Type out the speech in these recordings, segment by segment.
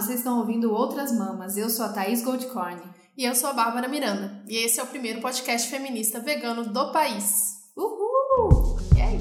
vocês estão ouvindo Outras Mamas. Eu sou a Thaís Goldcorn. E eu sou a Bárbara Miranda. E esse é o primeiro podcast feminista vegano do país. Uhul! E aí?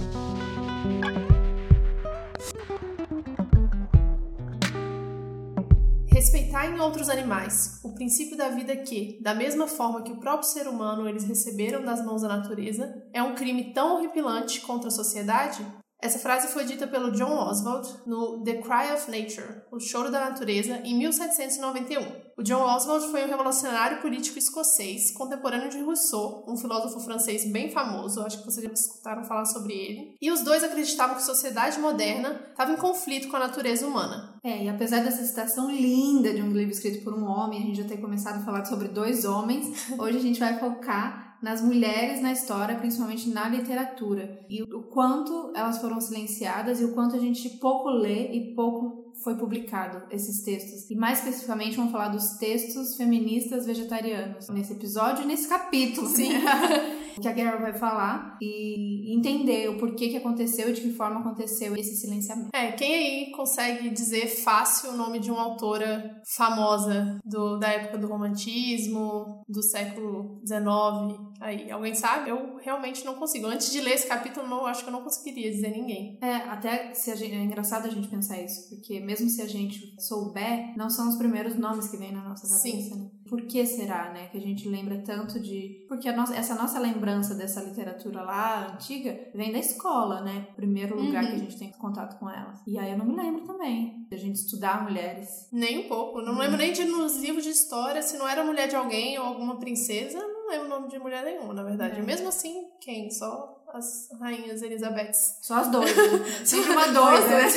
Respeitar em outros animais o princípio da vida que, da mesma forma que o próprio ser humano eles receberam das mãos da natureza, é um crime tão horripilante contra a sociedade essa frase foi dita pelo John Oswald no The Cry of Nature, O Choro da Natureza, em 1791. O John Oswald foi um revolucionário político escocês, contemporâneo de Rousseau, um filósofo francês bem famoso, acho que vocês já escutaram falar sobre ele. E os dois acreditavam que a sociedade moderna estava em conflito com a natureza humana. É, e apesar dessa citação linda de um livro escrito por um homem, a gente já ter começado a falar sobre dois homens, hoje a gente vai focar nas mulheres na história, principalmente na literatura, e o quanto elas foram silenciadas e o quanto a gente pouco lê e pouco foi publicado esses textos. E mais especificamente vamos falar dos textos feministas vegetarianos nesse episódio e nesse capítulo. Sim. que a Carol vai falar e entender o porquê que aconteceu e de que forma aconteceu esse silenciamento. É, quem aí consegue dizer fácil o nome de uma autora famosa do, da época do romantismo, do século XIX? Aí, alguém sabe? Eu realmente não consigo. Antes de ler esse capítulo, eu acho que eu não conseguiria dizer ninguém. É, até se a gente, é engraçado a gente pensar isso, porque mesmo se a gente souber, não são os primeiros nomes que vêm na nossa cabeça, Sim. né? Por que será, né, que a gente lembra tanto de... Porque nossa, essa nossa lembrança dessa literatura lá, antiga, vem da escola, né? Primeiro lugar uhum. que a gente tem contato com ela. E aí eu não me lembro também da gente estudar mulheres. Nem um pouco. Não uhum. lembro nem de nos livros de história, se não era mulher de alguém ou alguma princesa, não lembro o nome de mulher nenhuma, na verdade. É. Mesmo assim, quem? Só as rainhas Elizabeths. Só as doidas. Sempre uma doida. Né?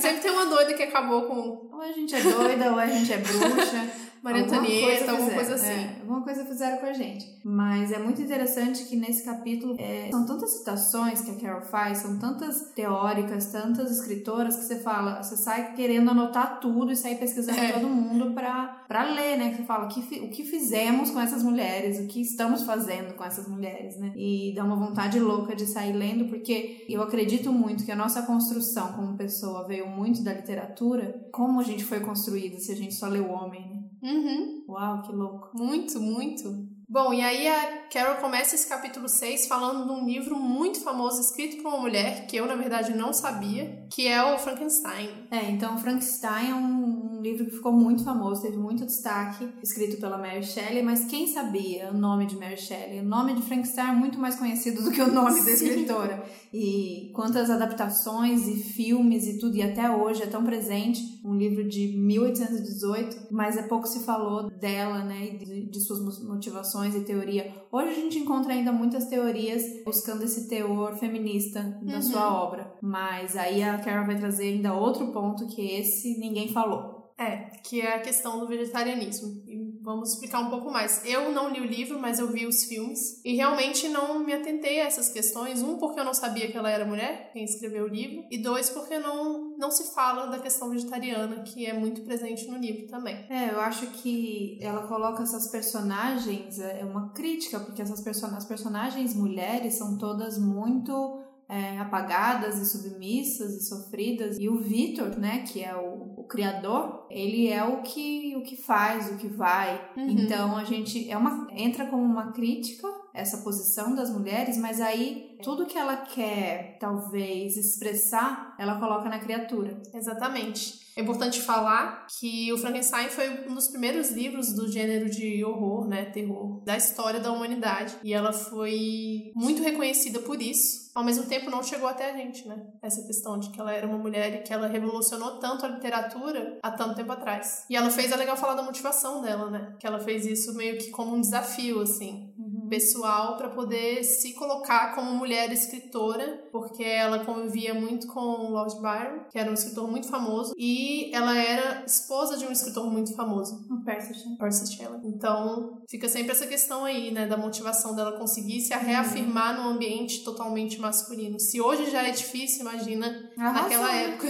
Sempre tem uma doida que acabou com. Ou a gente é doida, ou a gente é bruxa. Maria Antonieta, alguma coisa assim. É, alguma coisa fizeram com a gente. Mas é muito interessante que nesse capítulo é, são tantas citações que a Carol faz, são tantas teóricas, tantas escritoras que você fala, você sai querendo anotar tudo e sair pesquisando é. todo mundo pra, pra ler, né? Que você fala o que, o que fizemos com essas mulheres, o que estamos fazendo com essas mulheres, né? E dá uma vontade louca de sair lendo, porque eu acredito muito que a nossa construção como pessoa veio muito da literatura, como a gente foi construída se a gente só leu o homem, né? Uhum. Uau, que louco. Muito, muito. Bom, e aí a Carol começa esse capítulo 6 falando de um livro muito famoso escrito por uma mulher que eu, na verdade, não sabia, que é o Frankenstein. É, então Frankenstein é um, um livro que ficou muito famoso, teve muito destaque, escrito pela Mary Shelley, mas quem sabia o nome de Mary Shelley? O nome de Frankenstein é muito mais conhecido do que o nome da escritora. E quantas adaptações e filmes e tudo, e até hoje é tão presente, um livro de 1818, mas é pouco se falou dela, né, e de, de suas motivações e teoria. Hoje a gente encontra ainda muitas teorias buscando esse teor feminista da uhum. sua obra, mas aí a Carol vai trazer ainda outro ponto que esse ninguém falou. É, que é a questão do vegetarianismo. Vamos explicar um pouco mais. Eu não li o livro, mas eu vi os filmes e realmente não me atentei a essas questões. Um, porque eu não sabia que ela era mulher, quem escreveu o livro, e dois, porque não, não se fala da questão vegetariana, que é muito presente no livro também. É, eu acho que ela coloca essas personagens, é uma crítica, porque essas person as personagens mulheres são todas muito é, apagadas e submissas e sofridas. E o Vitor, né, que é o, o, criador, ele é o que, o que faz, o que vai. Uhum. Então a gente é uma, entra como uma crítica essa posição das mulheres, mas aí tudo que ela quer, talvez, expressar, ela coloca na criatura. Exatamente. É importante falar que o Frankenstein foi um dos primeiros livros do gênero de horror, né, terror, da história da humanidade. E ela foi muito reconhecida por isso. Ao mesmo tempo, não chegou até a gente, né? Essa questão de que ela era uma mulher e que ela revolucionou tanto a literatura há tanto tempo atrás. E ela fez, é legal falar da motivação dela, né? Que ela fez isso meio que como um desafio, assim pessoal para poder se colocar como mulher escritora, porque ela convivia muito com Lord Byron, que era um escritor muito famoso, e ela era esposa de um escritor muito famoso, o Percy Shelley. Percy Shelley. Então, fica sempre essa questão aí, né, da motivação dela conseguir se reafirmar num ambiente totalmente masculino. Se hoje já é difícil, imagina Arrasou. naquela época.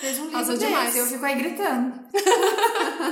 Fez um livro demais. Eu fico aí gritando.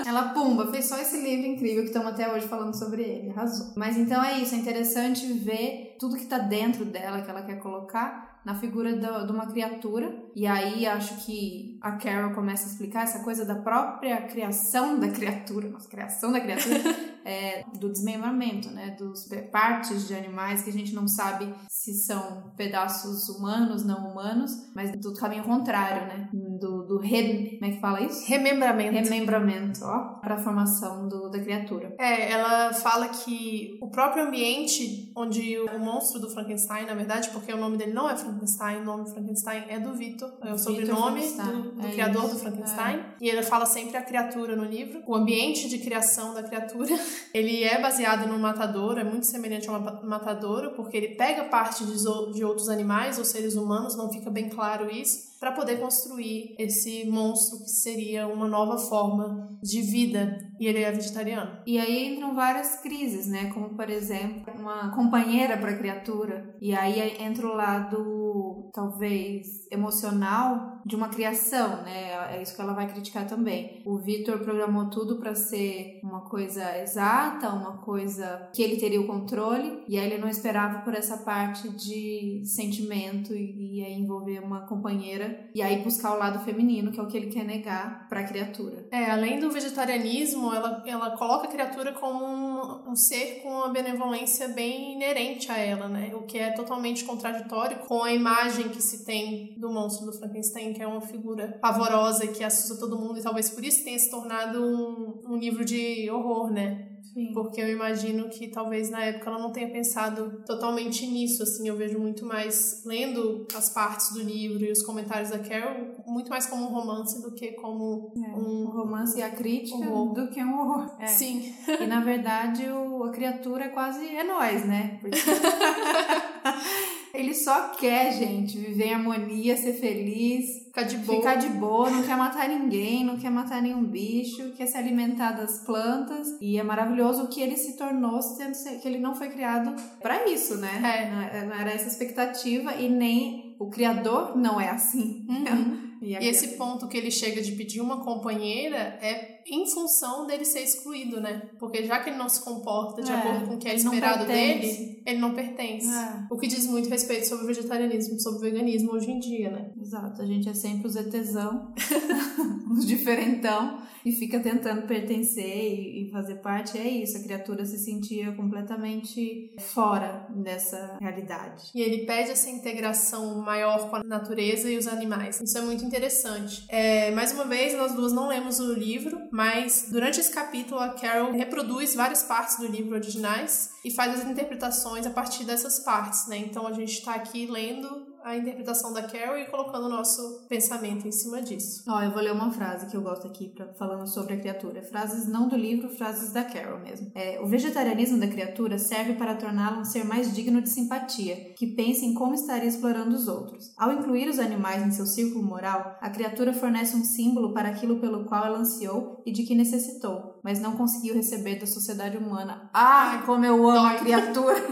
Ela, pumba, fez só esse livro incrível que estamos até hoje falando sobre ele. Arrasou. Mas então é isso, é interessante ver tudo que tá dentro dela que ela quer colocar na figura de uma criatura. E aí acho que a Carol começa a explicar essa coisa da própria criação da criatura, nossa, criação da criatura, é, do desmembramento, né? Dos partes de animais que a gente não sabe se são pedaços humanos, não humanos, mas do caminho contrário, né? Do, do re, como é que fala isso? Remembramento. Remembramento, ó, para a formação do, da criatura. É, ela fala que o próprio ambiente onde o monstro do Frankenstein, na verdade, porque o nome dele não é Frankenstein, o nome Frankenstein é do Victor, é o sobrenome do, do é criador isso. do Frankenstein. É. E ele fala sempre a criatura no livro. O ambiente de criação da criatura, ele é baseado no matadouro, é muito semelhante ao matadouro, porque ele pega parte de, de outros animais ou seres humanos, não fica bem claro isso para poder construir esse monstro que seria uma nova forma de vida. E ele é vegetariano. E aí entram várias crises, né? Como, por exemplo, uma companheira para a criatura. E aí entra o lado, talvez, emocional de uma criação, né? É isso que ela vai criticar também. O Victor programou tudo para ser uma coisa exata, uma coisa que ele teria o controle, e aí ele não esperava por essa parte de sentimento e, e aí envolver uma companheira e aí buscar o lado feminino, que é o que ele quer negar para a criatura. É, além do vegetarianismo, ela, ela coloca a criatura como um, um ser com uma benevolência bem inerente a ela, né? O que é totalmente contraditório com a imagem que se tem do monstro do Frankenstein, que é uma figura pavorosa que assusta todo mundo e talvez por isso tenha se tornado um, um livro de horror, né? Sim. Porque eu imagino que talvez na época ela não tenha pensado totalmente nisso, assim, eu vejo muito mais lendo as partes do livro e os comentários da Carol, muito mais como um romance do que como é, um, um romance e a crítica horror. do que um horror. É. Sim. E na verdade o, a criatura é quase é nós, né? Porque... Ele só quer, gente, viver em harmonia, ser feliz, ficar de boa. Ficar de boa, não quer matar ninguém, não quer matar nenhum bicho, quer se alimentar das plantas. E é maravilhoso o que ele se tornou, sendo que ele não foi criado para isso, né? É. Não era essa expectativa e nem o criador não é assim. Uhum. E, e esse ponto que ele chega de pedir uma companheira é em função dele ser excluído, né? Porque já que ele não se comporta de é, acordo com o que é esperado dele, ele não pertence. É. O que diz muito respeito sobre o vegetarianismo, sobre o veganismo hoje em dia, né? Exato, a gente é sempre os ETzão, os diferentão, e fica tentando pertencer e, e fazer parte. É isso, a criatura se sentia completamente fora dessa realidade. E ele pede essa integração maior com a natureza e os animais. Isso é muito interessante. É, mais uma vez, nós duas não lemos o livro, mas durante esse capítulo a Carol reproduz várias partes do livro originais e faz as interpretações a partir dessas partes, né? Então a gente está aqui lendo a interpretação da Carol e colocando o nosso pensamento em cima disso. Ó, eu vou ler uma frase que eu gosto aqui pra, falando sobre a criatura. Frases não do livro, frases da Carol mesmo. É, o vegetarianismo da criatura serve para torná-la um ser mais digno de simpatia, que pense em como estaria explorando os outros. Ao incluir os animais em seu círculo moral, a criatura fornece um símbolo para aquilo pelo qual ela ansiou e de que necessitou, mas não conseguiu receber da sociedade humana. Ah, como eu amo Dói. a criatura!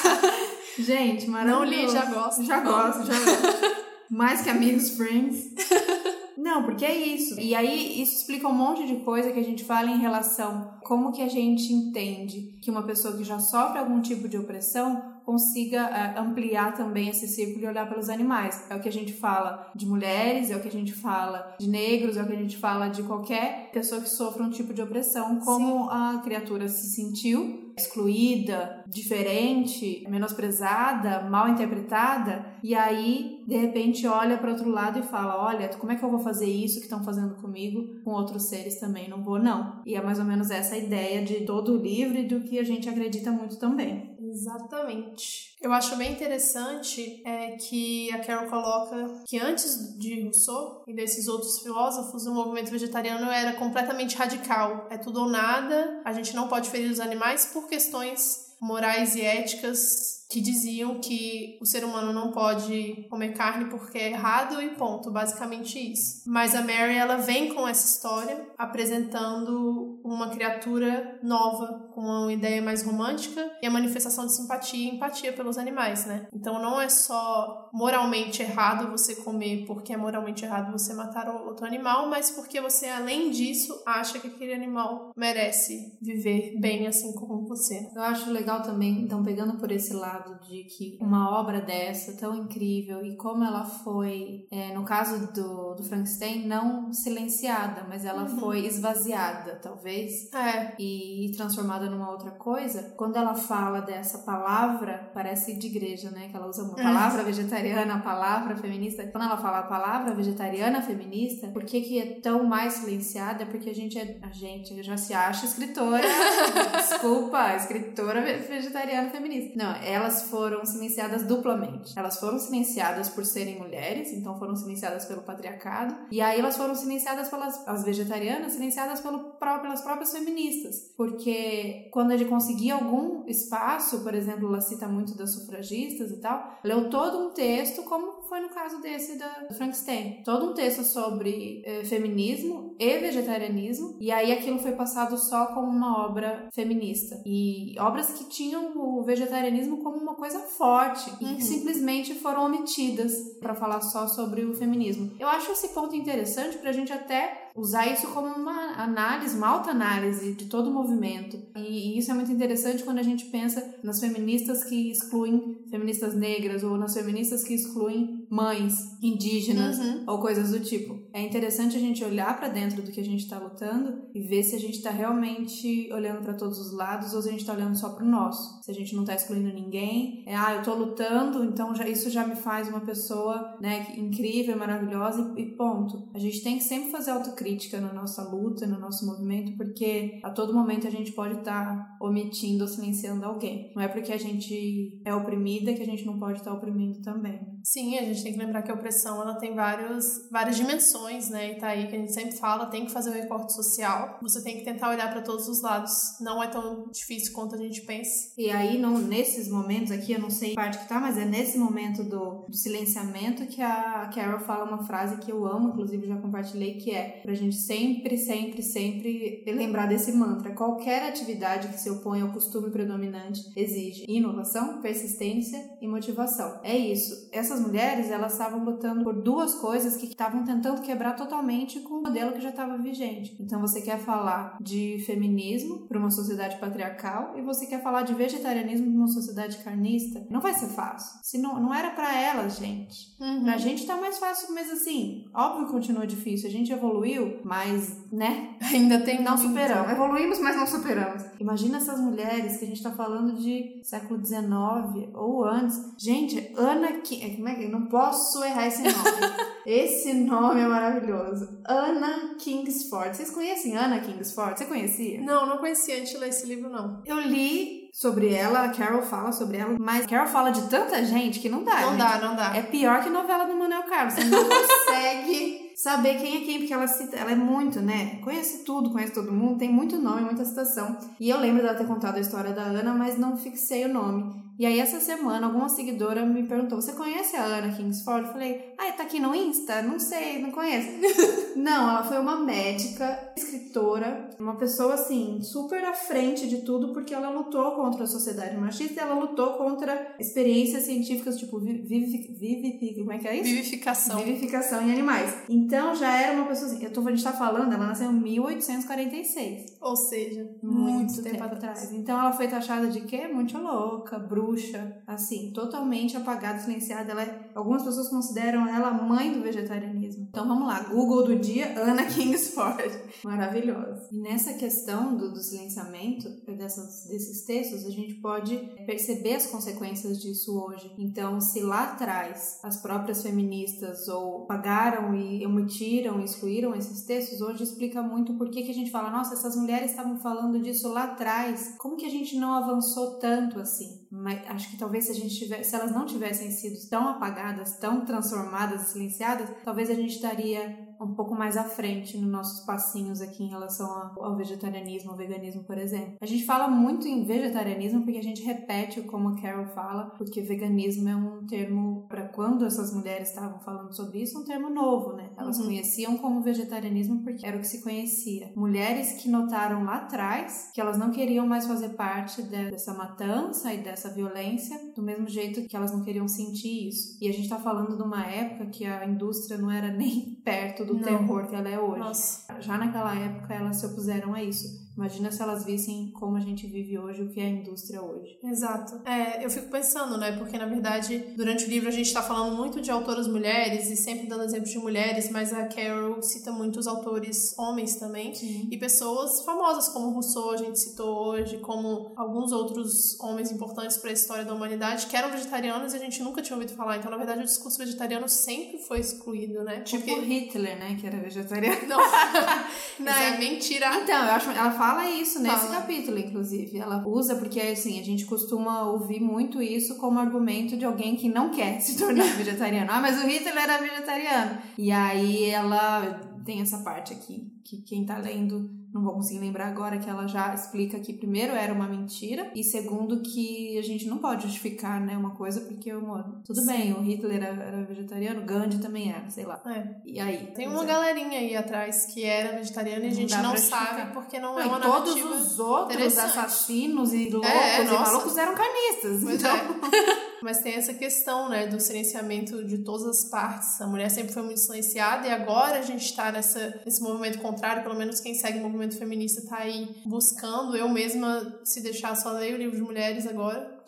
Gente, maravilhoso. Não li, já gosto. Já gosto, já gosto. Mais que amigos, friends. Não, porque é isso. E aí isso explica um monte de coisa que a gente fala em relação como que a gente entende que uma pessoa que já sofre algum tipo de opressão consiga uh, ampliar também esse círculo e olhar pelos animais. É o que a gente fala de mulheres, é o que a gente fala de negros, é o que a gente fala de qualquer pessoa que sofra um tipo de opressão, como Sim. a criatura se sentiu excluída, diferente, menosprezada, mal interpretada, e aí de repente olha para outro lado e fala: "Olha, como é que eu vou fazer isso que estão fazendo comigo com outros seres também? Não vou não". E é mais ou menos essa ideia de todo o livro e do que a gente acredita muito também. Exatamente. Eu acho bem interessante é que a Carol coloca que antes de Rousseau e desses outros filósofos, o movimento vegetariano era completamente radical. É tudo ou nada, a gente não pode ferir os animais por questões morais e éticas que diziam que o ser humano não pode comer carne porque é errado e ponto, basicamente isso. Mas a Mary ela vem com essa história apresentando uma criatura nova com uma ideia mais romântica e a manifestação de simpatia e empatia pelos animais, né? Então não é só moralmente errado você comer porque é moralmente errado você matar outro animal, mas porque você além disso acha que aquele animal merece viver bem assim como você. Eu acho legal também, então pegando por esse lado de que uma obra dessa, tão incrível, e como ela foi, é, no caso do, do Frankenstein, não silenciada, mas ela uhum. foi esvaziada, talvez, é. e transformada numa outra coisa. Quando ela fala dessa palavra, parece de igreja, né? Que ela usa uma palavra vegetariana, a palavra feminista. Quando ela fala a palavra vegetariana feminista, por que, que é tão mais silenciada? Porque a gente é. A gente já se acha escritora. desculpa, escritora vegetariana feminista. Não, elas foram silenciadas duplamente. Elas foram silenciadas por serem mulheres, então foram silenciadas pelo patriarcado. E aí elas foram silenciadas pelas as vegetarianas, silenciadas pelo, pelas próprias feministas. Porque quando ele conseguia algum espaço, por exemplo, ela cita muito das sufragistas e tal, leu todo um texto, como foi no caso desse da Frankenstein. Todo um texto sobre eh, feminismo e vegetarianismo, e aí aquilo foi passado só como uma obra feminista. E obras que tinham o vegetarianismo como uma coisa forte uhum. e que simplesmente foram omitidas para falar só sobre o feminismo. Eu acho esse ponto interessante para a gente até usar isso como uma análise, uma autoanálise de todo o movimento. E, e, isso é muito interessante quando a gente pensa nas feministas que excluem feministas negras ou nas feministas que excluem mães indígenas uhum. ou coisas do tipo. É interessante a gente olhar para dentro do que a gente está lutando e ver se a gente está realmente olhando para todos os lados ou se a gente está olhando só para o nosso. Se a gente não está excluindo ninguém, é, ah, eu estou lutando, então já, isso já me faz uma pessoa né, incrível, maravilhosa e, e ponto. A gente tem que sempre fazer autocrítica na nossa luta, no nosso movimento, porque a todo momento a gente pode estar tá omitindo ou silenciando alguém. Não é porque a gente é oprimida que a gente não pode estar tá oprimindo também. Sim, a gente tem que lembrar que a opressão ela tem vários, várias dimensões, né? E tá aí que a gente sempre fala, tem que fazer o um recorte social. Você tem que tentar olhar para todos os lados. Não é tão difícil quanto a gente pensa. E aí, não, nesses momentos aqui, eu não sei parte que tá, mas é nesse momento do, do silenciamento que a Carol fala uma frase que eu amo, inclusive já compartilhei, que é pra gente sempre, sempre, sempre lembrar desse mantra. Qualquer atividade que se opõe ao costume predominante exige inovação, persistência e motivação. É isso. Essas mulheres, elas estavam lutando por duas coisas que estavam tentando quebrar totalmente com o modelo que já estava vigente. Então você quer falar de feminismo para uma sociedade patriarcal e você quer falar de vegetarianismo para uma sociedade carnista. Não vai ser fácil. Se não, não era para elas, gente. Uhum. Pra gente tá mais fácil, mas assim, óbvio que continua difícil. A gente evoluiu, mas, né? Ainda tem não muito. superamos. Evoluímos, mas não superamos. Imagina essas mulheres que a gente tá falando de século XIX ou antes. Gente, Ana que como é que não posso errar esse nome. esse nome é maravilhoso. Anna Kingsford. Vocês conhecem Anna Kingsford? Você conhecia? Não, não conhecia antes de ler esse livro, não. Eu li sobre ela, a Carol fala sobre ela, mas Carol fala de tanta gente que não dá. Não gente. dá, não dá. É pior que novela do Manuel Carlos. Você não consegue saber quem é quem, porque ela cita, ela é muito, né? Conhece tudo, conhece todo mundo, tem muito nome, muita citação. E eu lembro dela ter contado a história da Ana, mas não fixei o nome. E aí, essa semana, alguma seguidora me perguntou: Você conhece a Ana Kingsford? Eu falei: Ah, tá aqui no Insta? Não sei, não conheço. não, ela foi uma médica, escritora, uma pessoa assim, super à frente de tudo, porque ela lutou contra a sociedade machista e ela lutou contra experiências científicas, tipo, vivific, vivific, como é que é isso? Vivificação. Vivificação em animais. Então já era uma pessoa assim, eu tô, a gente tá falando, ela nasceu em 1846. Ou seja, muito, muito tempo, tempo atrás. Então ela foi taxada de quê? Muito louca, bruxa bruxa, assim, totalmente apagada, silenciada. Ela é, algumas pessoas consideram ela a mãe do vegetarianismo. Então vamos lá, Google do dia, Anna Kingsford. Maravilhosa. E nessa questão do, do silenciamento dessas, desses textos, a gente pode perceber as consequências disso hoje. Então, se lá atrás as próprias feministas ou pagaram e omitiram, excluíram esses textos, hoje explica muito por que, que a gente fala, nossa, essas mulheres estavam falando disso lá atrás, como que a gente não avançou tanto assim? Mas acho que talvez se a gente tivesse, se elas não tivessem sido tão apagadas, tão transformadas e silenciadas, talvez a gente estaria um pouco mais à frente nos nossos passinhos aqui em relação ao vegetarianismo, ao veganismo, por exemplo. A gente fala muito em vegetarianismo porque a gente repete como a Carol fala, porque veganismo é um termo para quando essas mulheres estavam falando sobre isso, um termo novo, né? Elas uhum. conheciam como vegetarianismo porque era o que se conhecia. Mulheres que notaram lá atrás que elas não queriam mais fazer parte dessa matança e dessa violência do mesmo jeito que elas não queriam sentir isso. E a gente tá falando de uma época que a indústria não era nem perto do Não. terror que ela é hoje. Nossa. Já naquela época elas se opuseram a isso. Imagina se elas vissem como a gente vive hoje, o que é a indústria hoje. Exato. É, eu fico pensando, né? Porque na verdade, durante o livro a gente tá falando muito de autoras mulheres e sempre dando exemplos de mulheres, mas a Carol cita muitos autores homens também. Sim. E pessoas famosas como Rousseau, a gente citou hoje, como alguns outros homens importantes para a história da humanidade, que eram vegetarianos e a gente nunca tinha ouvido falar. Então, na verdade, o discurso vegetariano sempre foi excluído, né? Tipo Porque... Hitler, né? Que era vegetariano. Não, não é é- mentira. Então, eu acho, ela fala isso nesse Fala. capítulo, inclusive. Ela usa porque, assim, a gente costuma ouvir muito isso como argumento de alguém que não quer se tornar vegetariano. Ah, mas o Hitler era vegetariano. E aí ela tem essa parte aqui, que quem tá lendo não vou conseguir lembrar agora, que ela já explica que primeiro era uma mentira e segundo que a gente não pode justificar, né, uma coisa porque eu, tudo bem, o Hitler era, era vegetariano, Gandhi também era, sei lá. É. E aí? Tem uma é. galerinha aí atrás que era vegetariana e a Não gente não pra sabe porque não Não, é uma todos narrativa os outros assassinos e loucos É, e malucos eram carnistas. Pois então, é. Mas tem essa questão, né, do silenciamento de todas as partes. A mulher sempre foi muito silenciada e agora a gente tá nessa, nesse movimento contrário, pelo menos quem segue o movimento feminista tá aí buscando. Eu mesma, se deixar, só leio o livro de mulheres agora.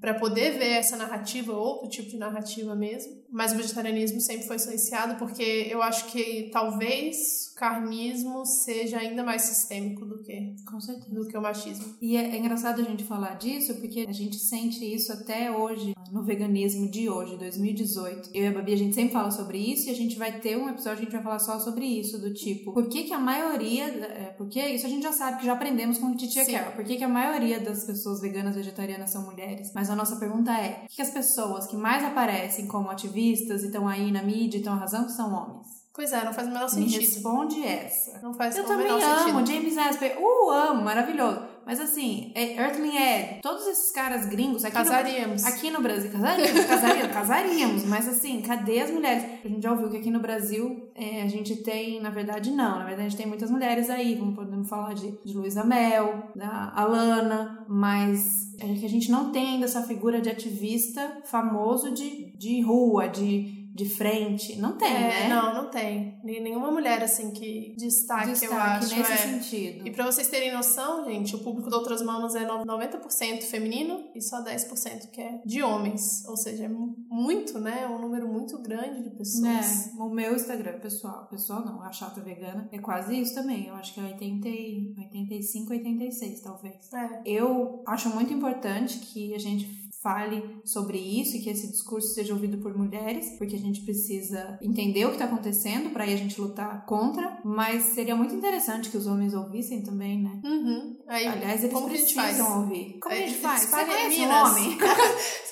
Pra poder ver essa narrativa, outro tipo de narrativa mesmo. Mas o vegetarianismo sempre foi silenciado porque eu acho que talvez o carnismo seja ainda mais sistêmico do que, Com certeza. do que o machismo. E é, é engraçado a gente falar disso porque a gente sente isso até hoje, no veganismo de hoje, 2018. Eu e a Babi, a gente sempre fala sobre isso e a gente vai ter um episódio que a gente vai falar só sobre isso, do tipo, por que que a maioria, é, porque isso a gente já sabe que já aprendemos com a Titia. Carol, por que que a maioria das pessoas veganas vegetarianas são mulheres? Mas a nossa pergunta é, que as pessoas que mais aparecem como ativistas e estão aí na mídia e estão arrasando são homens? Pois é, não faz o menor Me sentido. responde essa. Não faz Eu também amo sentido. James Asper. Uh, amo, maravilhoso. Mas assim, é Earthling Ed, todos esses caras gringos aqui Casaríamos. No, aqui no Brasil, casaríamos, casaríamos, casaríamos, mas assim, cadê as mulheres? A gente já ouviu que aqui no Brasil é, a gente tem, na verdade, não. Na verdade, a gente tem muitas mulheres aí, como podemos falar de, de Luísa Mel, da Alana, mas é que a gente não tem ainda essa figura de ativista famoso de, de rua, de, de frente. Não tem, é, né? Não, não tem. Nenhuma mulher, assim, que destaque, Destaque eu acho. nesse é. sentido. E pra vocês terem noção, gente, o público de Outras Mamas é 90% feminino e só 10% que é de homens. Ou seja, é mu- muito, né? Um número muito grande de pessoas. É, o meu Instagram pessoal, pessoal não, a chata vegana, é quase isso também. Eu acho que é 80, e- 85, 86, talvez. É. Eu acho muito importante que a gente fale sobre isso e que esse discurso seja ouvido por mulheres, porque a gente precisa entender o que está acontecendo para aí a gente lutar contra, mas seria muito interessante que os homens ouvissem também, né? Uhum. Aí, Aliás, eles a precisam ouvir. Como a Aí, gente faz? Você conhece um homem?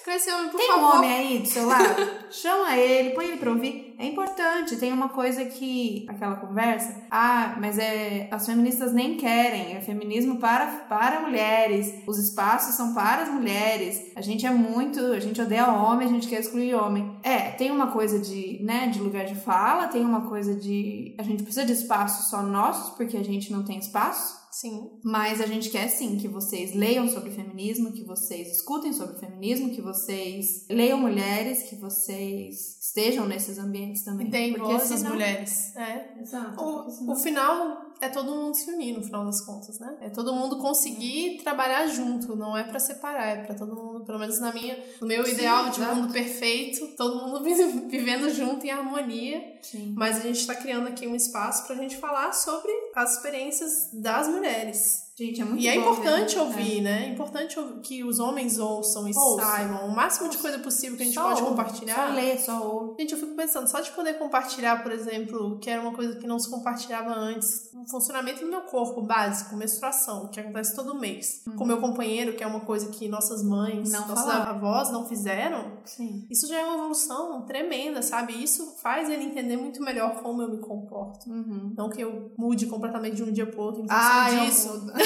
Por Tem favor. um homem aí do seu lado? Chama ele, põe ele pra ouvir. É importante. Tem uma coisa que. aquela conversa. Ah, mas é. As feministas nem querem. É feminismo para, para mulheres. Os espaços são para as mulheres. A gente é muito. A gente odeia homem, a gente quer excluir homem. É, tem uma coisa de, né, de lugar de fala, tem uma coisa de. A gente precisa de espaços só nossos, porque a gente não tem espaço. Sim. Mas a gente quer sim que vocês leiam sobre feminismo, que vocês escutem sobre feminismo, que vocês leiam mulheres, que vocês estejam nesses ambientes também. E tem Porque voz das senão- mulheres. É. Exato. O, o final é todo mundo se unir, no final das contas, né? É todo mundo conseguir trabalhar junto, não é pra separar, é pra todo mundo, pelo menos na minha, no meu Sim, ideal de exato. mundo perfeito, todo mundo vi- vivendo junto em harmonia. Sim. Mas a gente tá criando aqui um espaço pra gente falar sobre as experiências das mulheres. Gente, é muito E é importante ver. ouvir, né? É importante que os homens ouçam e Ouçam. saibam o máximo de coisa possível que a gente Só pode ouve, compartilhar. Só ler, só ouve. Gente, eu fico pensando, só de poder compartilhar, por exemplo, que era uma coisa que não se compartilhava antes, o funcionamento do meu corpo básico, menstruação, que acontece todo mês, com meu companheiro, que é uma coisa que nossas mães, Não nossas avós não fizeram, Sim. isso já é uma evolução tremenda, sabe? Isso faz ele entender muito melhor como eu me comporto. Uhum. Não que eu mude completamente de um dia pro outro em função Ah, eu disso. mudo.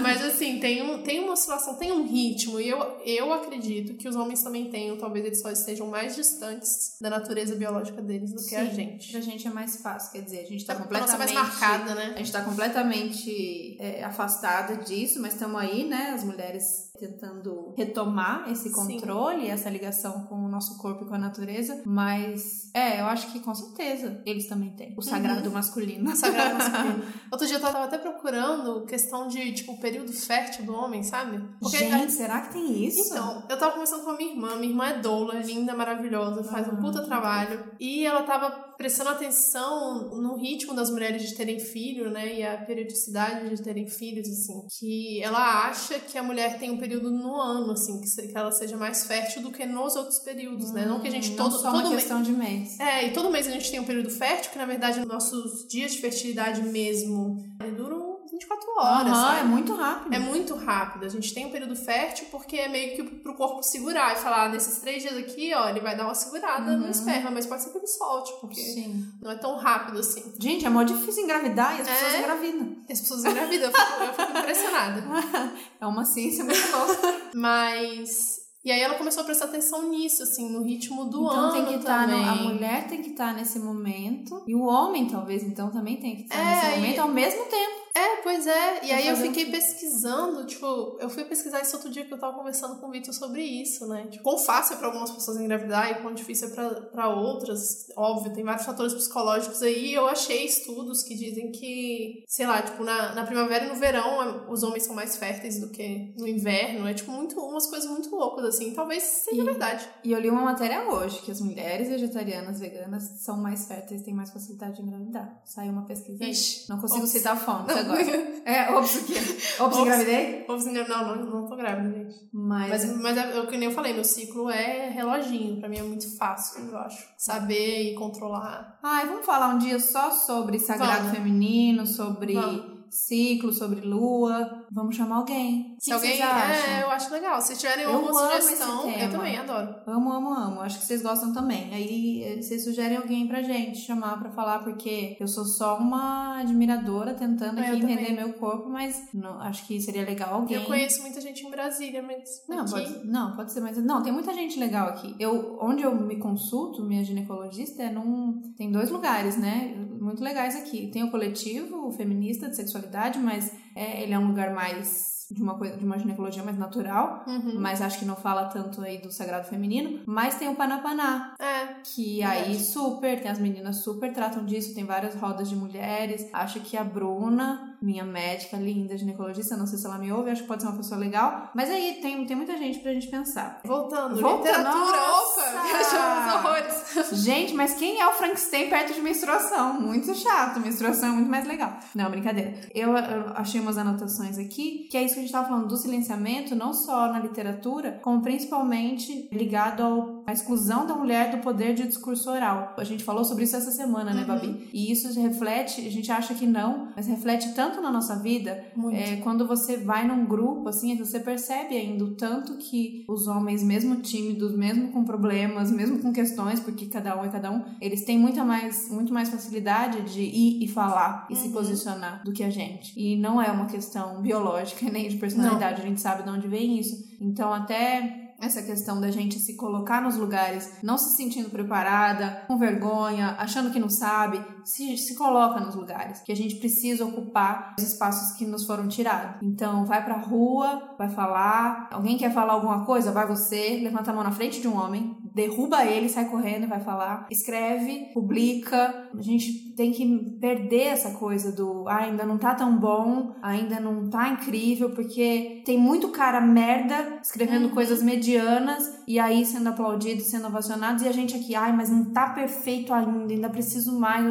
Mas assim, tem, um, tem uma oscilação, tem um ritmo, e eu, eu acredito que os homens também tenham, talvez eles só estejam mais distantes da natureza biológica deles do Sim, que a gente. Pra gente é mais fácil, quer dizer, a gente tá A completamente. mais marcada, né? A gente tá completamente é, afastada disso, mas estamos aí, né? As mulheres tentando retomar esse Sim. controle, essa ligação com o nosso corpo e com a natureza. Mas, é, eu acho que com certeza eles também têm. O sagrado masculino. Sagrado masculino. Outro dia eu tava até procurando questão de, tipo, período fértil do homem, sabe? Gente, será que tem isso? Então, eu tava conversando com a minha irmã. Minha irmã é doula, linda, maravilhosa, faz um puta trabalho. E ela tava prestando atenção no ritmo das mulheres de terem filho, né? E a periodicidade de terem filhos, assim. Que ela acha que a mulher tem um período no ano, assim, que, ela seja mais fértil do que nos outros períodos, né? Não que a gente Hum, todo, só todo uma mês- questão de mês. É, e todo mês a gente tem um período fértil, que na verdade nossos dias de fertilidade mesmo duram 24 horas. Sabe? é muito rápido. É muito rápido. A gente tem um período fértil porque é meio que pro corpo segurar e falar, "Ah, nesses três dias aqui, ó, ele vai dar uma segurada no esperma, mas pode ser que ele solte, porque Sim. não é tão rápido assim. Gente, é mó difícil engravidar e as É. pessoas engravidam. As pessoas engravidam, eu fico, eu fico impressionada. É uma ciência muito louca. Mas. E aí ela começou a prestar atenção nisso, assim, no ritmo do então ano tem que estar também. a mulher tem que estar nesse momento e o homem talvez então também tem que estar É, nesse e- momento ao mesmo tempo. É, pois é. E aí eu fazer um- fiquei pesquisando, tipo, eu fui pesquisar isso outro dia que eu tava conversando com o Vitor sobre isso, né? Tipo, quão fácil é pra algumas pessoas engravidar e quão difícil é pra, pra outras. Óbvio, tem vários fatores psicológicos aí. Eu achei estudos que dizem que, sei lá, tipo, na, na primavera e no verão os homens são mais férteis do que no inverno. É, tipo, muito, umas coisas muito loucas, assim. Talvez seja E- verdade. E eu li uma matéria hoje que as mulheres vegetarianas veganas são mais férteis, têm mais facilidade de engravidar. Saiu uma pesquisa. Ixi. Não consigo Ops. citar fontes agora. É, ops o quê? Ops, Ops. engravidei? Engra- Não, não, não tô grávida, gente. Mas, Mas, mas é o que nem eu falei, meu ciclo é reloginho. Pra mim é muito fácil, eu acho. Saber e controlar. Ai, vamos falar um dia só sobre sagrado Vamos. feminino, sobre Vamos. ciclo, sobre lua. Vamos chamar alguém. O que Se alguém. É, eu acho legal. Se tiverem Eu alguma sugestão, eu também adoro. Amo, amo, amo. Acho que vocês gostam também. Aí eh, vocês sugerem alguém pra gente chamar pra falar, porque eu sou só uma admiradora tentando É, aqui eu entender também. meu corpo, mas não, acho que seria legal alguém. Eu conheço muita gente em Brasília, mas. Não, aqui, pode, não, pode ser, mas não, tem muita gente legal aqui. Eu, onde eu me consulto, minha ginecologista, é num. Tem dois lugares, né? Muito legais aqui. Tem o coletivo o feminista de sexualidade, mas é, ele é um lugar mais. De uma, coisa, de uma ginecologia mais natural, Uhum. mas acho que não fala tanto aí do sagrado feminino. Mas tem o Panapaná, É. que aí super, tem as meninas super tratam disso, tem várias rodas de mulheres. Acho que a Bruna, minha médica linda, ginecologista, não sei se ela me ouve, acho que pode ser uma pessoa legal. Mas aí tem, tem muita gente pra gente pensar. Voltando, Volta- literatura, Nossa! opa! Viajamos horrores. Gente, mas quem é o Frankenstein perto de menstruação? Muito chato, menstruação é muito mais legal. Não, brincadeira. Eu, eu achei umas anotações aqui, que é isso que gente tava falando do silenciamento, não só na literatura, como principalmente ligado ao, à exclusão da mulher do poder de discurso oral. A gente falou sobre isso essa semana, né, Uhum. Babi? E isso reflete, a gente acha que não, mas reflete tanto na nossa vida é, quando você vai num grupo, assim, você percebe ainda o tanto que os homens, mesmo tímidos, mesmo com problemas, mesmo com questões, porque cada um é cada um, eles têm muita mais, muito mais facilidade de ir e falar e se Uhum. posicionar do que a gente. E não é uma questão biológica nem de personalidade, a gente sabe de onde vem isso. Então, até essa questão da gente se colocar nos lugares, não se sentindo preparada, com vergonha, achando que não sabe, se, se coloca nos lugares, que a gente precisa ocupar os espaços que nos foram tirados. Então, vai pra rua, vai falar, alguém quer falar alguma coisa, vai você, levanta a mão na frente de um homem, derruba ele, sai correndo e vai falar, escreve, publica. A gente tem que perder essa coisa do ah, ainda não tá tão bom, ainda não tá incrível, porque tem muito cara merda escrevendo Uhum. coisas medianas e aí sendo aplaudidos, sendo ovacionados, e a gente aqui, ai, mas não tá perfeito ainda, ainda preciso mais.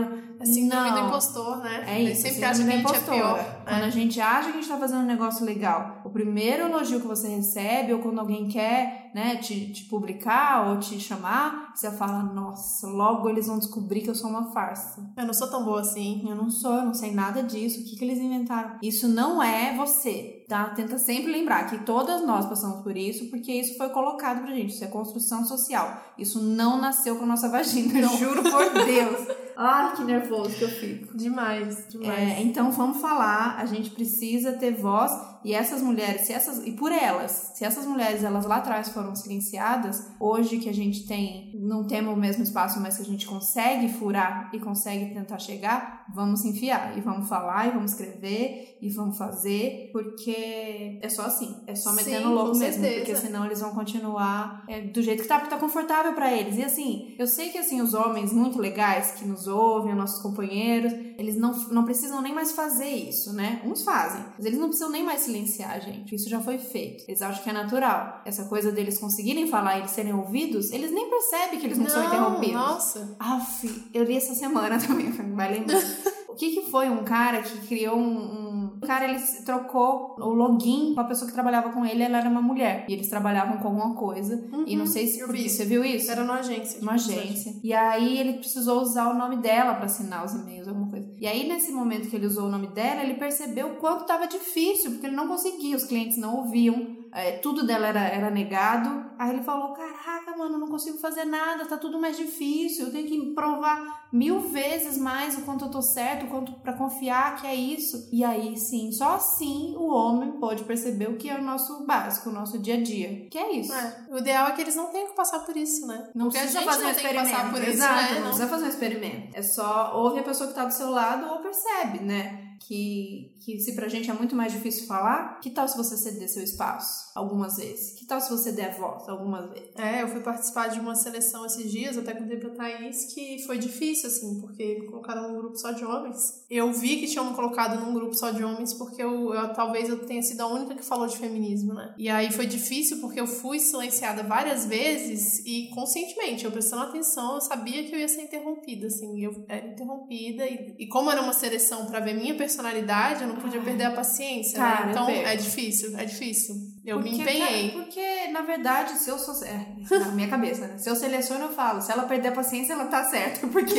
Síndrome não. do impostor, né? É isso, sempre acha que a gente é pior. Quando É. a gente acha que a gente tá fazendo um negócio legal, o primeiro elogio que você recebe, ou quando alguém quer, né, te, te publicar ou te chamar, você fala, nossa, logo eles vão descobrir que eu sou uma farsa. Eu não sou tão boa assim. Eu não sou, eu não sei nada disso, o que, que eles inventaram? Isso não é você. Tá? Tenta sempre lembrar que todas nós passamos por isso, porque isso foi colocado pra gente, isso é construção social. Isso não nasceu com a nossa vagina, juro por Deus. Ai, que nervoso que eu fico. Demais, demais. É, então vamos falar, a gente precisa ter voz e essas mulheres, se essas e por elas, se essas mulheres elas lá atrás foram silenciadas, hoje que a gente tem, não temos o mesmo espaço, mas que a gente consegue furar e consegue tentar chegar, vamos se enfiar e vamos falar e vamos escrever e vamos fazer, porque é só assim, é só metendo Sim, louco mesmo, certeza. porque senão eles vão continuar é, do jeito que tá, porque tá confortável pra eles. E assim, eu sei que assim os homens muito legais que nos ouvem, os nossos companheiros, eles não, não precisam nem mais fazer isso, né? Uns fazem, mas eles não precisam nem mais silenciar a gente. Isso já foi feito. Eles acham que é natural. Essa coisa deles conseguirem falar e eles serem ouvidos, eles nem percebem que eles não, são interrompidos. Nossa. Aff, eu li essa semana também, vai lembrar. o que que foi um cara que criou um, um... O cara, ele trocou o login com a pessoa que trabalhava com ele, ela era uma mulher. E eles trabalhavam com alguma coisa. e não sei se... porque vi. Você viu isso? Era numa agência. Uma agência. E aí ele precisou usar o nome dela pra assinar os e-mails, alguma coisa. E aí, nesse momento que ele usou o nome dela, ele percebeu o quanto tava difícil, porque ele não conseguia, os clientes não ouviam, é, tudo dela era, era negado. Aí ele falou: Caraca, mano, não consigo fazer nada, tá tudo mais difícil, eu tenho que provar mil vezes mais o quanto eu tô certo, o quanto pra confiar que é isso. E aí, sim, só assim o homem pode perceber o que é o nosso básico, o nosso dia a dia. Que é isso. É, o ideal é que eles não tenham que passar por isso, né? Não Porque a precisa gente fazer um não tem que experimento. passar por isso, Exato, né? não Não- precisa fazer um experimento. É só ouve a pessoa que tá do seu lado ou percebe, né? Que, que se pra gente é muito mais difícil falar, que tal se você ceder seu espaço algumas vezes? Que tal se você der voz algumas vezes? É, eu fui participar de uma seleção esses dias, até contei pra Thaís, que foi difícil, assim, porque me colocaram num grupo só de homens. Eu vi que tinham me colocado num grupo só de homens porque eu, eu- talvez eu tenha sido a única que falou de feminismo, né? E aí foi difícil porque eu fui silenciada várias vezes e conscientemente, eu prestando atenção, eu sabia que eu ia ser interrompida, assim, eu era interrompida e, e como era uma seleção pra ver minha personalidade, eu não podia perder a paciência, Cara, né? Então é difícil, é difícil. Eu me Porque, empenhei. cara, porque, na verdade, se eu sou. É, na minha cabeça, né? Se eu seleciono, eu falo. Se ela perder a paciência, ela tá certa. Porque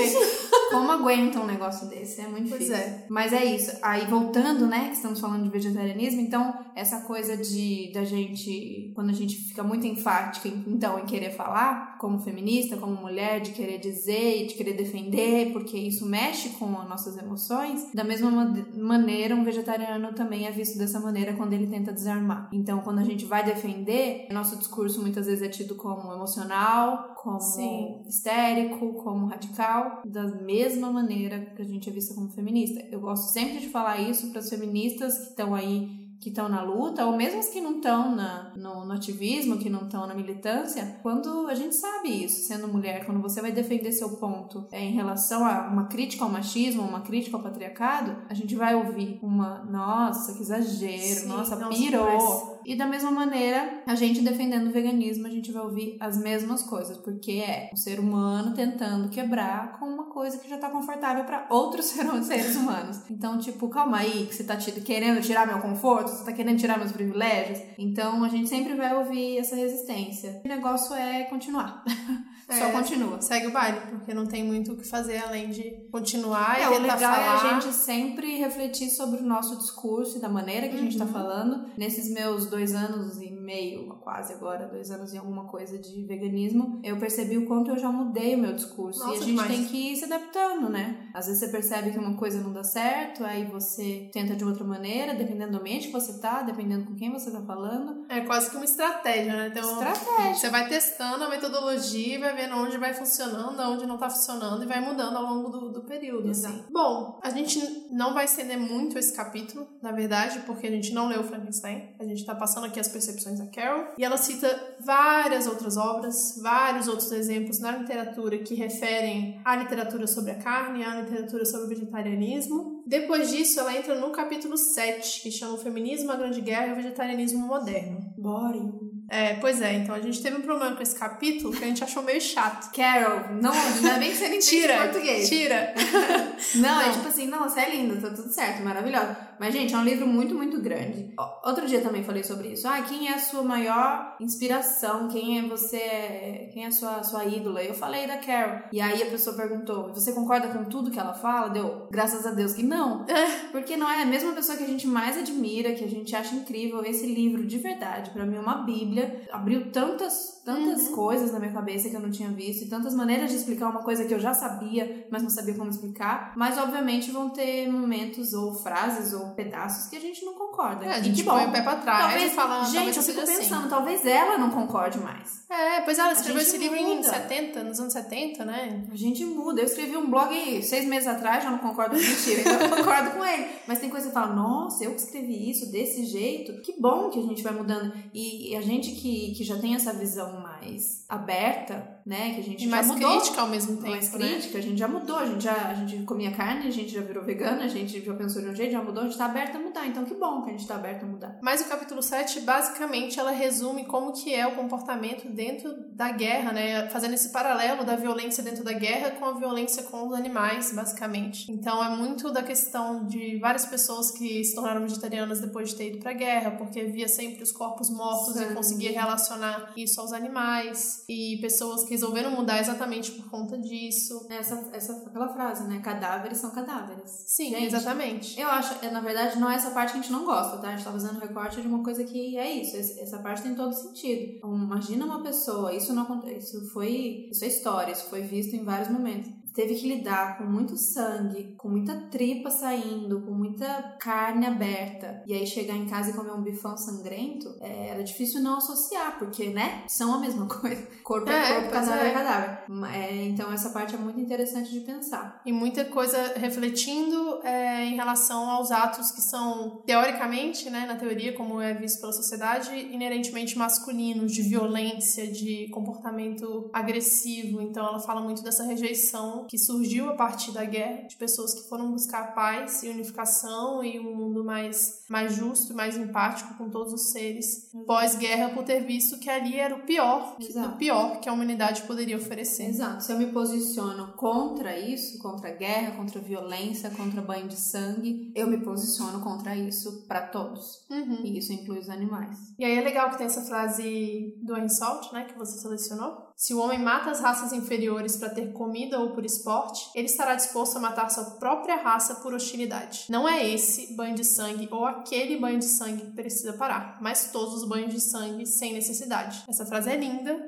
como aguenta um negócio desse? É muito difícil. é. Mas é isso. Aí, voltando, né? Que estamos falando de vegetarianismo. Então, essa coisa de da gente. Quando a gente fica muito enfática, então, em querer falar, como feminista, como mulher, de querer dizer e de querer defender, porque isso mexe com as nossas emoções. Da mesma ma- maneira, um vegetariano também é visto dessa maneira quando ele tenta desarmar. Então, quando a gente vai defender, nosso discurso muitas vezes é tido como emocional, como Sim. histérico, como radical, da mesma maneira que a gente é vista como feminista. Eu gosto sempre de falar isso para as feministas que estão aí que estão na luta, ou mesmo as que não estão na, no, no ativismo, que não estão na militância, quando a gente sabe isso, sendo mulher, quando você vai defender seu ponto é, em relação a uma crítica ao machismo, uma crítica ao patriarcado, a gente vai ouvir uma, nossa, que exagero, Sim, nossa, nossa, pirou. mas- E da mesma maneira, a gente defendendo o veganismo, a gente vai ouvir as mesmas coisas, porque é um ser humano tentando quebrar com uma coisa que já tá confortável para outros ser- seres humanos. Então, tipo, calma aí, que você tá querendo tirar meu conforto, você tá querendo tirar meus privilégios. Então, a gente sempre vai ouvir essa resistência. O negócio é continuar. Só É, continua. Segue o baile, porque não tem muito o que fazer além de continuar É, e o tentar legal falar. é a gente sempre refletir sobre o nosso discurso e da maneira que a gente tá Uhum. falando. Nesses meus dois anos e meio, quase agora, dois anos e alguma coisa de veganismo, eu percebi o quanto eu já mudei o meu discurso. e a Nossa, gente demais. tem que ir se adaptando, né? Às vezes você percebe que uma coisa não dá certo, aí você tenta de outra maneira, dependendo do ambiente que você tá, dependendo com quem você tá falando. É quase que uma estratégia, né? Então, Estratégia. Você vai testando a metodologia, vai vendo onde vai funcionando, onde não tá funcionando e vai mudando ao longo do, do período. Assim. Exato. Bom, a gente não vai estender muito esse capítulo, na verdade, porque a gente não leu Frankenstein. A gente tá passando aqui as percepções da Carol. E ela cita várias outras obras, vários outros exemplos na literatura que referem à literatura sobre a carne, à literatura sobre o vegetarianismo. Depois disso, ela entra no capítulo 7, que chama o Feminismo, a Grande Guerra e o Vegetarianismo Moderno. Boring. É, pois é, então a gente teve um problema com esse capítulo que a gente achou meio chato. Carol, não, ainda bem que você não entende Tira, português. tira. Não, é Não. tipo assim, não, você é linda, tá tudo certo, maravilhosa. Mas, gente, é um livro muito, muito grande. Outro dia também falei sobre isso. Ah, quem é a sua maior inspiração? Quem é você? Quem é a sua, sua ídola? Eu falei da Carol. E aí a pessoa perguntou: você concorda com tudo que ela fala? Deu, graças a Deus que não. Porque não é a mesma pessoa que a gente mais admira, que a gente acha incrível. Esse livro, de verdade, pra mim é uma bíblia. Abriu tantas, tantas coisas na minha cabeça que eu não tinha visto, e tantas maneiras de explicar uma coisa que eu já sabia, mas não sabia como explicar. Mas, obviamente, vão ter momentos, ou frases, ou pedaços que a gente não concorda. É, a E gente que põe bom. o pé pra trás Talvez, e fala, gente, talvez eu fico seja pensando, assim. talvez ela não concorde mais. É, pois ela escreveu esse livro em muda. 70, nos anos 70, né? A gente muda. Eu escrevi um blog seis meses atrás, já não concordo com mentira, eu concordo com ele. Mas tem coisa que fala, nossa, eu que escrevi isso desse jeito. Que bom que a gente vai mudando. E, e a gente que, que já tem essa visão mais aberta, né? Que a gente E já mais mudou. crítica ao mesmo tempo, mais né? crítica, a gente já mudou, a gente já a gente comia carne, a gente já virou vegana, a gente já pensou de um jeito, já mudou, a gente tá aberto a mudar. Então que bom que a gente tá aberto a mudar. Mas o capítulo 7, basicamente, ela resume como que é o comportamento dentro da guerra, né? Fazendo esse paralelo da violência dentro da guerra com a violência com os animais, basicamente. Então é muito da questão de várias pessoas que se tornaram vegetarianas depois de ter ido pra guerra, porque via sempre os corpos mortos Sangue. e conseguia relacionar isso aos animais. E pessoas que resolveram mudar exatamente por conta disso. Essa, essa aquela frase, né? Cadáveres são cadáveres. Sim, Gente, exatamente. Eu acho, é, na verdade, não é essa parte que a gente não gosta, tá? A gente tá fazendo recorte de uma coisa que é isso. Essa parte tem todo sentido. Então, Imagina uma pessoa, isso não isso foi, isso é história, isso foi visto em vários momentos. Teve que lidar com muito sangue, com muita tripa saindo, com muita carne aberta. E aí chegar em casa e comer um bifão sangrento, é, era difícil não associar, porque, né? São a mesma coisa. Corpo é, É, corpo, cadáver é, é. cadáver. É, então essa parte é muito interessante de pensar. E muita coisa refletindo é, em relação aos atos que são, teoricamente, né, na teoria, como é visto pela sociedade, inerentemente masculinos, de violência, de comportamento agressivo. Então ela fala muito dessa rejeição que surgiu a partir da guerra, de pessoas que foram buscar paz e unificação e um mundo mais, mais justo mais empático com todos os seres pós-guerra, por ter visto que ali era o pior, Exato. o pior que a humanidade poderia oferecer. Exato. Se eu me posiciono contra isso, contra a guerra, contra a violência, contra banho de sangue, eu me posiciono contra isso para todos. Uhum. E isso inclui os animais. E aí é legal que tem essa frase do Ensault, né, que você selecionou. Se o homem mata as raças inferiores para ter comida ou por esporte, ele estará disposto a matar sua própria raça por hostilidade. Não é esse banho de sangue ou aquele banho de sangue que precisa parar, mas todos os banhos de sangue sem necessidade. Essa frase é linda,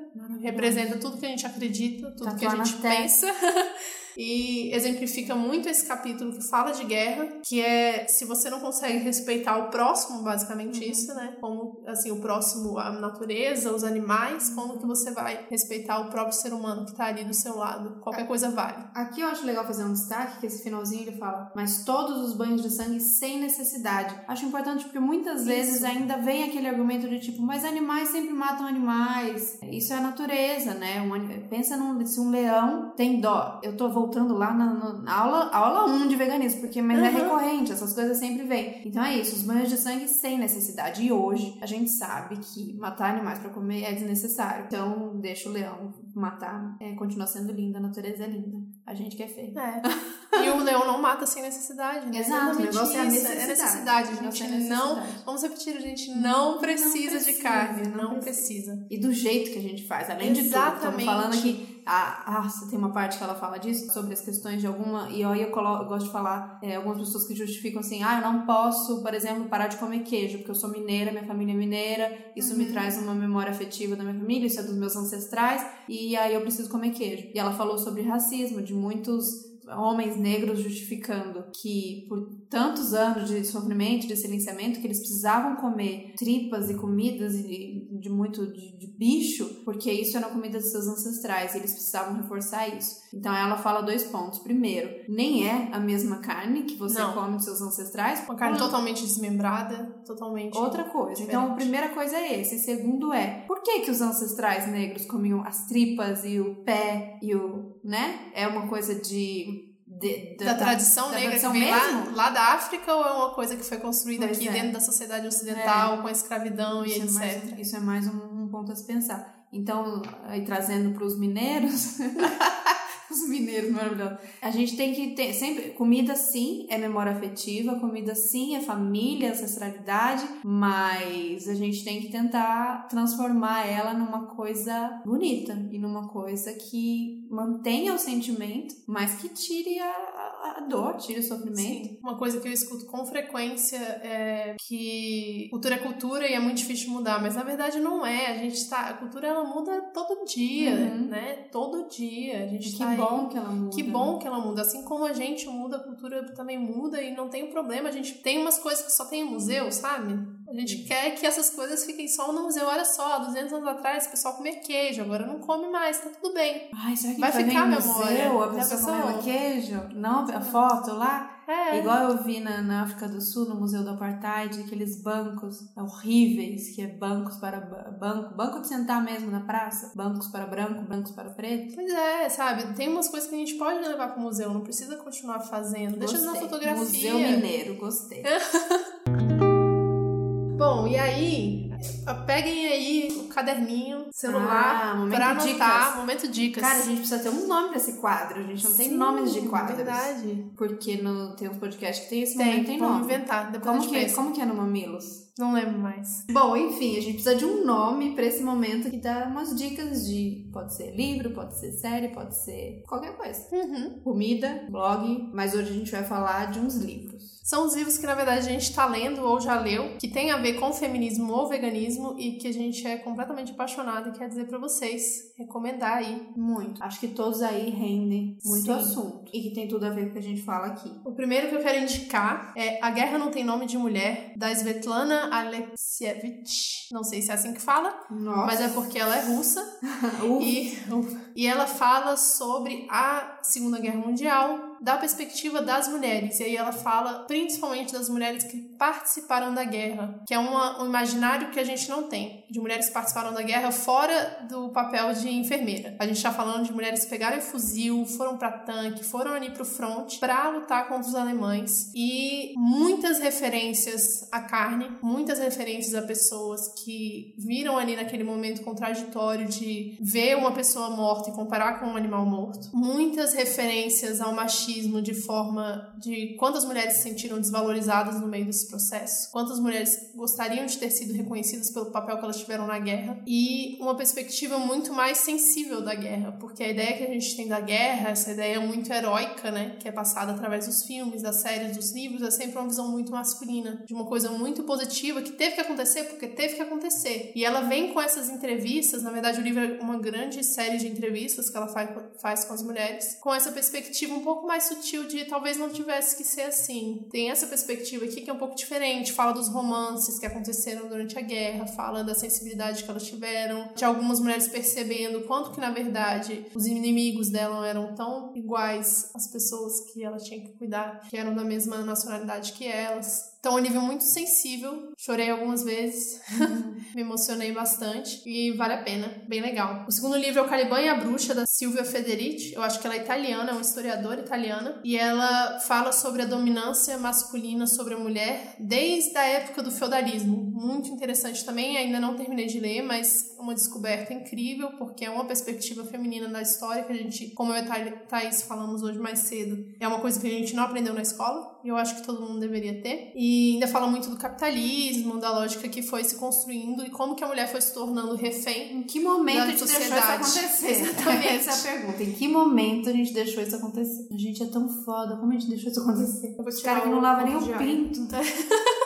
representa tudo que a gente acredita, tudo que a Tatuar gente pensa. E exemplifica muito esse capítulo que fala de guerra, que é se você não consegue respeitar o próximo, basicamente Uhum. isso, né? Como assim, o próximo, a natureza, os animais, como que você vai respeitar o próprio ser humano que tá ali do seu lado? Qualquer coisa vale. Aqui eu acho legal fazer um destaque, que esse finalzinho ele fala, mas todos os banhos de sangue sem necessidade. Acho importante porque muitas vezes ainda vem aquele argumento de tipo, mas animais sempre matam animais. Isso é a natureza, né? Um pensa num, se um leão tem dó. Eu tô voltando lá na, na- aula, aula 1 de veganismo, porque mas é Uhum. recorrente, essas coisas sempre vêm. Então é isso, os banhos de sangue sem necessidade. E hoje a gente sabe que matar animais pra comer é desnecessário. Então deixa o leão matar. É, continua sendo linda, a natureza é linda. A gente que é feio. É. E o leão não mata sem necessidade, né? Exato, o Exatamente negócio é necessidade. É necessidade. A gente é a não. necessidade. Vamos repetir, a gente não precisa, de precisa, carne. não Não, precisa. precisa. E do jeito que a gente faz, além de tudo. Estamos Exatamente. falando aqui. Ah, ah, tem uma parte que ela fala disso, sobre as questões de alguma. E aí eu, colo- eu gosto de falar, é, algumas pessoas que justificam assim: ah, eu não posso, por exemplo, parar de comer queijo, porque eu sou mineira, minha família é mineira, isso me traz uma memória afetiva da minha família, isso é dos meus ancestrais, e aí eu preciso comer queijo. E ela falou sobre racismo, de muitos homens negros justificando que por tantos anos de sofrimento, de silenciamento, que eles precisavam comer tripas e comidas e de muito de, de bicho, porque isso era comida dos seus ancestrais e eles precisavam reforçar isso. Então ela fala dois pontos. Primeiro, nem é a mesma carne que você Não. come dos seus ancestrais. Uma carne totalmente desmembrada, totalmente. Outra coisa. Diferente. Então, a primeira coisa é esse. Segundo é, por que que os ancestrais negros comiam as tripas e o pé e o, né? É uma coisa de de- Da, tradição da negra tradição que vem lá, lá da África ou é uma coisa que foi construída Pois aqui é. dentro da sociedade ocidental, com a escravidão e Isso é, etc. mais, isso é mais um, um ponto a se pensar. Então, aí trazendo para os mineiros, os mineiros maravilhosos, a gente tem que ter sempre. Comida sim é memória afetiva, comida sim é família, ancestralidade, mas a gente tem que tentar transformar ela numa coisa bonita e numa coisa que mantenha o sentimento, mas que tire a, a, dor, tire o sofrimento. Sim. Uma coisa que eu escuto com frequência é que cultura é cultura e é muito difícil mudar, mas na verdade não é. A gente tá, a cultura ela muda todo dia, Uhum. né? Todo dia. A gente Que tá aí- bom que ela muda. Que bom que ela muda. Assim como a gente muda, a cultura também muda e não tem problema. A gente tem umas coisas que só tem em museu, sabe? A gente quer que essas coisas fiquem só no museu. Olha só, 200 anos atrás o pessoal comia queijo, agora não come mais, tá tudo bem. Ai, será que Vai ficar no museu? A pessoa comendo queijo? Não, a foto lá? É. Igual eu vi na, na África do Sul, no Museu do Apartheid, aqueles bancos horríveis, que é bancos para ba- banco, banco de sentar mesmo na praça, bancos para branco, bancos para preto. Pois é, sabe? Tem umas coisas que a gente pode levar pro museu, não precisa continuar fazendo. Deixa na Gostei. fotografia. Museu Mineiro, gostei. Bom, e aí, peguem aí o caderninho, celular, Ah, momento pra anotar. dicas. Momento dicas. Cara, a gente precisa ter um nome pra esse quadro. A gente não tem Sim, nomes de quadros. Verdade. Porque no, tem uns podcasts que tem esse Tem, momento tem vamos nome. inventar. Depois a Como gente que, pensa. como que é no Mamilos? Não lembro mais. Bom, enfim, a gente precisa de um nome pra esse momento que dá umas dicas de. Pode ser livro, pode ser série, pode ser qualquer coisa. Uhum. Comida, blog, mas hoje a gente vai falar de uns livros. São os livros que, na verdade, a gente tá lendo ou já leu, que tem a ver com feminismo ou veganismo e que a gente é completamente apaixonado e quer dizer pra vocês, recomendar aí. Muito. Acho que todos aí rendem muito Sim. assunto. E que tem tudo a ver com o que a gente fala aqui. O primeiro que eu quero indicar é A Guerra Não Tem Nome de Mulher, da Svetlana Alexievich. Não sei se é assim que fala, Nossa. mas é porque ela é russa. Ufa. E, e ela fala sobre a Segunda Guerra Mundial da perspectiva das mulheres. E aí ela fala principalmente das mulheres que participaram da guerra, que é uma, um imaginário que a gente não tem, de mulheres que participaram da guerra fora do papel de enfermeira. A gente tá falando de mulheres que pegaram fuzil, foram pra tanque, foram ali pro front pra lutar contra os alemães. E muitas referências à carne, muitas referências a pessoas que viram ali naquele momento contraditório de ver uma pessoa morta e comparar com um animal morto. Muitas referências ao machismo de forma de quantas mulheres se sentiram desvalorizadas no meio desse processo, quantas mulheres gostariam de ter sido reconhecidas pelo papel que elas tiveram na guerra e uma perspectiva muito mais sensível da guerra, porque a ideia que a gente tem da guerra, essa ideia muito heróica, né, que é passada através dos filmes, das séries, dos livros, é sempre uma visão muito masculina, de uma coisa muito positiva que teve que acontecer porque teve que acontecer. E ela vem com essas entrevistas, na verdade o livro é uma grande série de entrevistas que ela faz com as mulheres, com essa perspectiva um pouco mais sutil de talvez não tivesse que ser assim. Tem essa perspectiva aqui que é um pouco diferente, fala dos romances que aconteceram durante a guerra, fala da sensibilidade que elas tiveram, de algumas mulheres percebendo quanto que na verdade os inimigos dela eram tão iguais às pessoas que ela tinha que cuidar, que eram da mesma nacionalidade que elas. Então, um livro muito sensível. Chorei algumas vezes. Me emocionei bastante. E vale a pena. Bem legal. O segundo livro é O Caliban e a Bruxa, da Silvia Federici. Eu acho que ela é italiana, é uma historiadora italiana. E ela fala sobre a dominância masculina sobre a mulher desde a época do feudalismo. Muito interessante também. Ainda não terminei de ler, mas uma descoberta incrível, porque é uma perspectiva feminina da história que a gente, como eu e Thaís falamos hoje mais cedo, é uma coisa que a gente não aprendeu na escola. Eu acho que todo mundo deveria ter. E ainda fala muito do capitalismo, da lógica que foi se construindo e como que a mulher foi se tornando refém. Em que momento a gente deixou isso sociedade. acontecer? Exatamente. Essa é a pergunta. Em que momento a gente deixou isso acontecer? A gente é tão foda, como a gente deixou isso acontecer? Eu caras que não o lavam nem o pinto.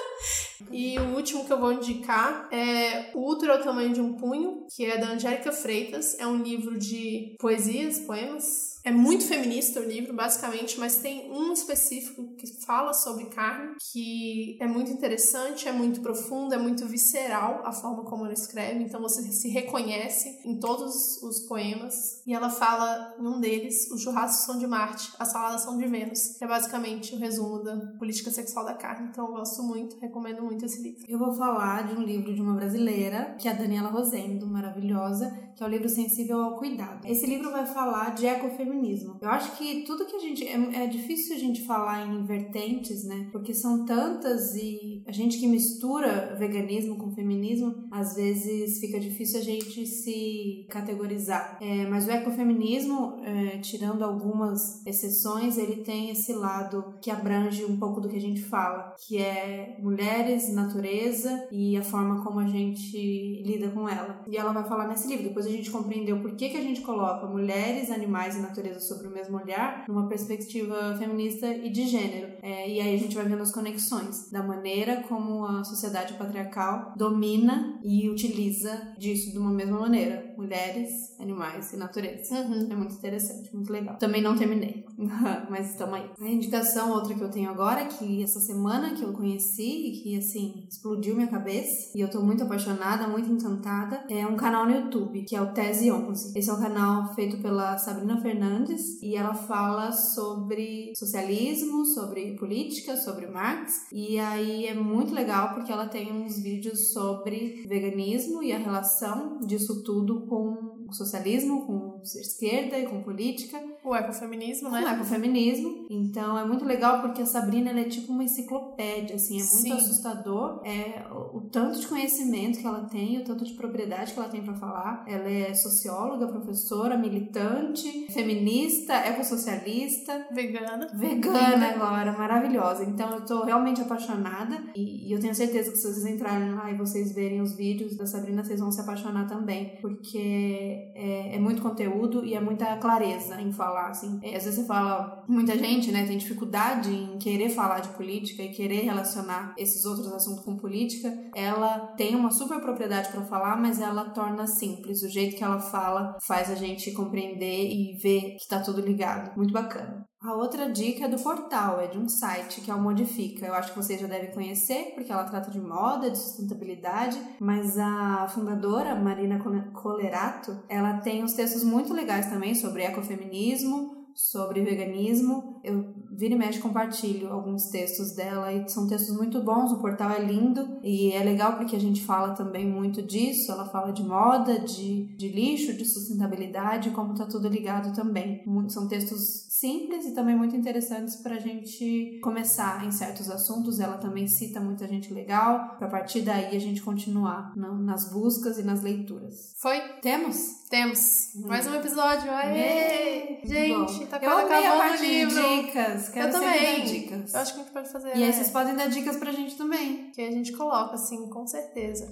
E o último que eu vou indicar é O Útero ao Tamanho de um Punho, que é da Angélica Freitas. É um livro de poesias, poemas. É muito feminista o livro, basicamente, mas tem um específico que fala sobre carne, que é muito interessante, é muito profundo, é muito visceral a forma como ela escreve, então você se reconhece em todos os poemas. E ela fala em um deles, Os churrascos são de Marte, as saladas são de Vênus, que é basicamente o resumo da política sexual da carne. Então eu gosto muito, recomendo muito esse livro. Eu vou falar de um livro de uma brasileira, que é a Daniela Rosendo, maravilhosa, que é o livro Sensível ao Cuidado. Esse livro vai falar de ecofeminismo. Eu acho que tudo que a gente. É, é difícil a gente falar em vertentes, né? Porque são tantas e a gente que mistura veganismo com feminismo, às vezes fica difícil a gente se categorizar. É, mas o ecofeminismo, é, tirando algumas exceções, ele tem esse lado que abrange um pouco do que a gente fala, que é mulheres, natureza e a forma como a gente lida com ela. E ela vai falar nesse livro. Depois a gente compreendeu por que, que a gente coloca mulheres, animais e natureza sobre o mesmo olhar, numa perspectiva feminista e de gênero. É, e aí a gente vai vendo as conexões da maneira como a sociedade patriarcal domina e utiliza disso de uma mesma maneira. Mulheres, animais e natureza. Uhum. É muito interessante, muito legal. Também não terminei, mas estamos aí. A indicação, outra que eu tenho agora, que essa semana que eu conheci e que, assim, explodiu minha cabeça, e eu tô muito apaixonada, muito encantada, é um canal no YouTube, que é o Tese 11. Esse é um canal feito pela Sabrina Fernandes, e ela fala sobre socialismo, sobre política, sobre Marx, e aí é muito legal porque ela tem uns vídeos sobre veganismo e a relação disso tudo com o socialismo, com esquerda e com política. O ecofeminismo, né? Com o ecofeminismo. Então é muito legal porque a Sabrina é tipo uma enciclopédia, assim, é muito Sim. assustador. É o, o tanto de conhecimento que ela tem, o tanto de propriedade que ela tem para falar. Ela é socióloga, professora, militante, feminista, ecossocialista, Vegana. vegana agora, maravilhosa. Então eu tô realmente apaixonada e, e eu tenho certeza que se vocês entrarem lá e vocês verem os vídeos da Sabrina, vocês vão se apaixonar também, porque é, é muito conteúdo e é muita clareza em falar, assim. É, às vezes você fala, muita gente, né, tem dificuldade em querer falar de política e querer relacionar esses outros assuntos com política. Ela tem uma super propriedade para falar, mas ela torna simples. O jeito que ela fala faz a gente compreender e ver que tá tudo ligado. Muito bacana. A outra dica é do portal, é de um site que é o Modifica. Eu acho que vocês já devem conhecer, porque ela trata de moda, de sustentabilidade, mas a fundadora, Marina Colerato, ela tem uns textos muito legais também sobre ecofeminismo, sobre veganismo. Eu vira e mexe compartilho alguns textos dela e são textos muito bons. O portal é lindo e é legal porque a gente fala também muito disso. Ela fala de moda, de, de lixo, de sustentabilidade, como tá tudo ligado também. Muito- São textos simples e também muito interessantes para a gente começar em certos assuntos. Ela também cita muita gente legal, para partir daí a gente continuar na- nas buscas e nas leituras. Foi? Temos? Temos. Mais um episódio. Aê! Gente, tá quase acabando o livro. dicas. Quero Eu também. dicas. Eu acho que a gente pode fazer. E aí né? vocês podem dar dicas pra gente também. Que a gente coloca, assim, com certeza.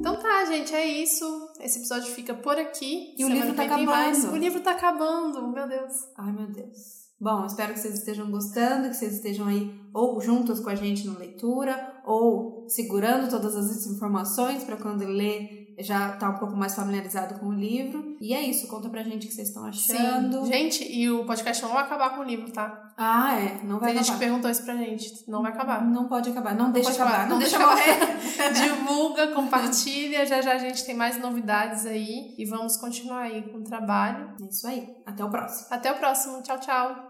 Então tá, gente, é isso. Esse episódio fica por aqui. E o livro tá tem mais. acabando. O livro tá acabando, meu Deus. Ai, meu Deus. Bom, espero que vocês estejam gostando, que vocês estejam aí ou juntos com a gente na leitura, ou segurando todas as informações para quando ler já tá um pouco mais familiarizado com o livro. E é isso, conta pra gente o que vocês estão achando. Sim. Gente, e o podcast não vai acabar com o livro, tá? Ah, é, não vai Tem gente que acabar. perguntou isso pra gente. Não vai acabar. Não pode acabar, não, deixa pode acabar, acabar, não, não deixa deixa morrer. Divulga, compartilha. Já já a gente tem mais novidades aí. E vamos continuar aí com o trabalho. É isso aí, até o próximo. Até o próximo. Tchau, tchau.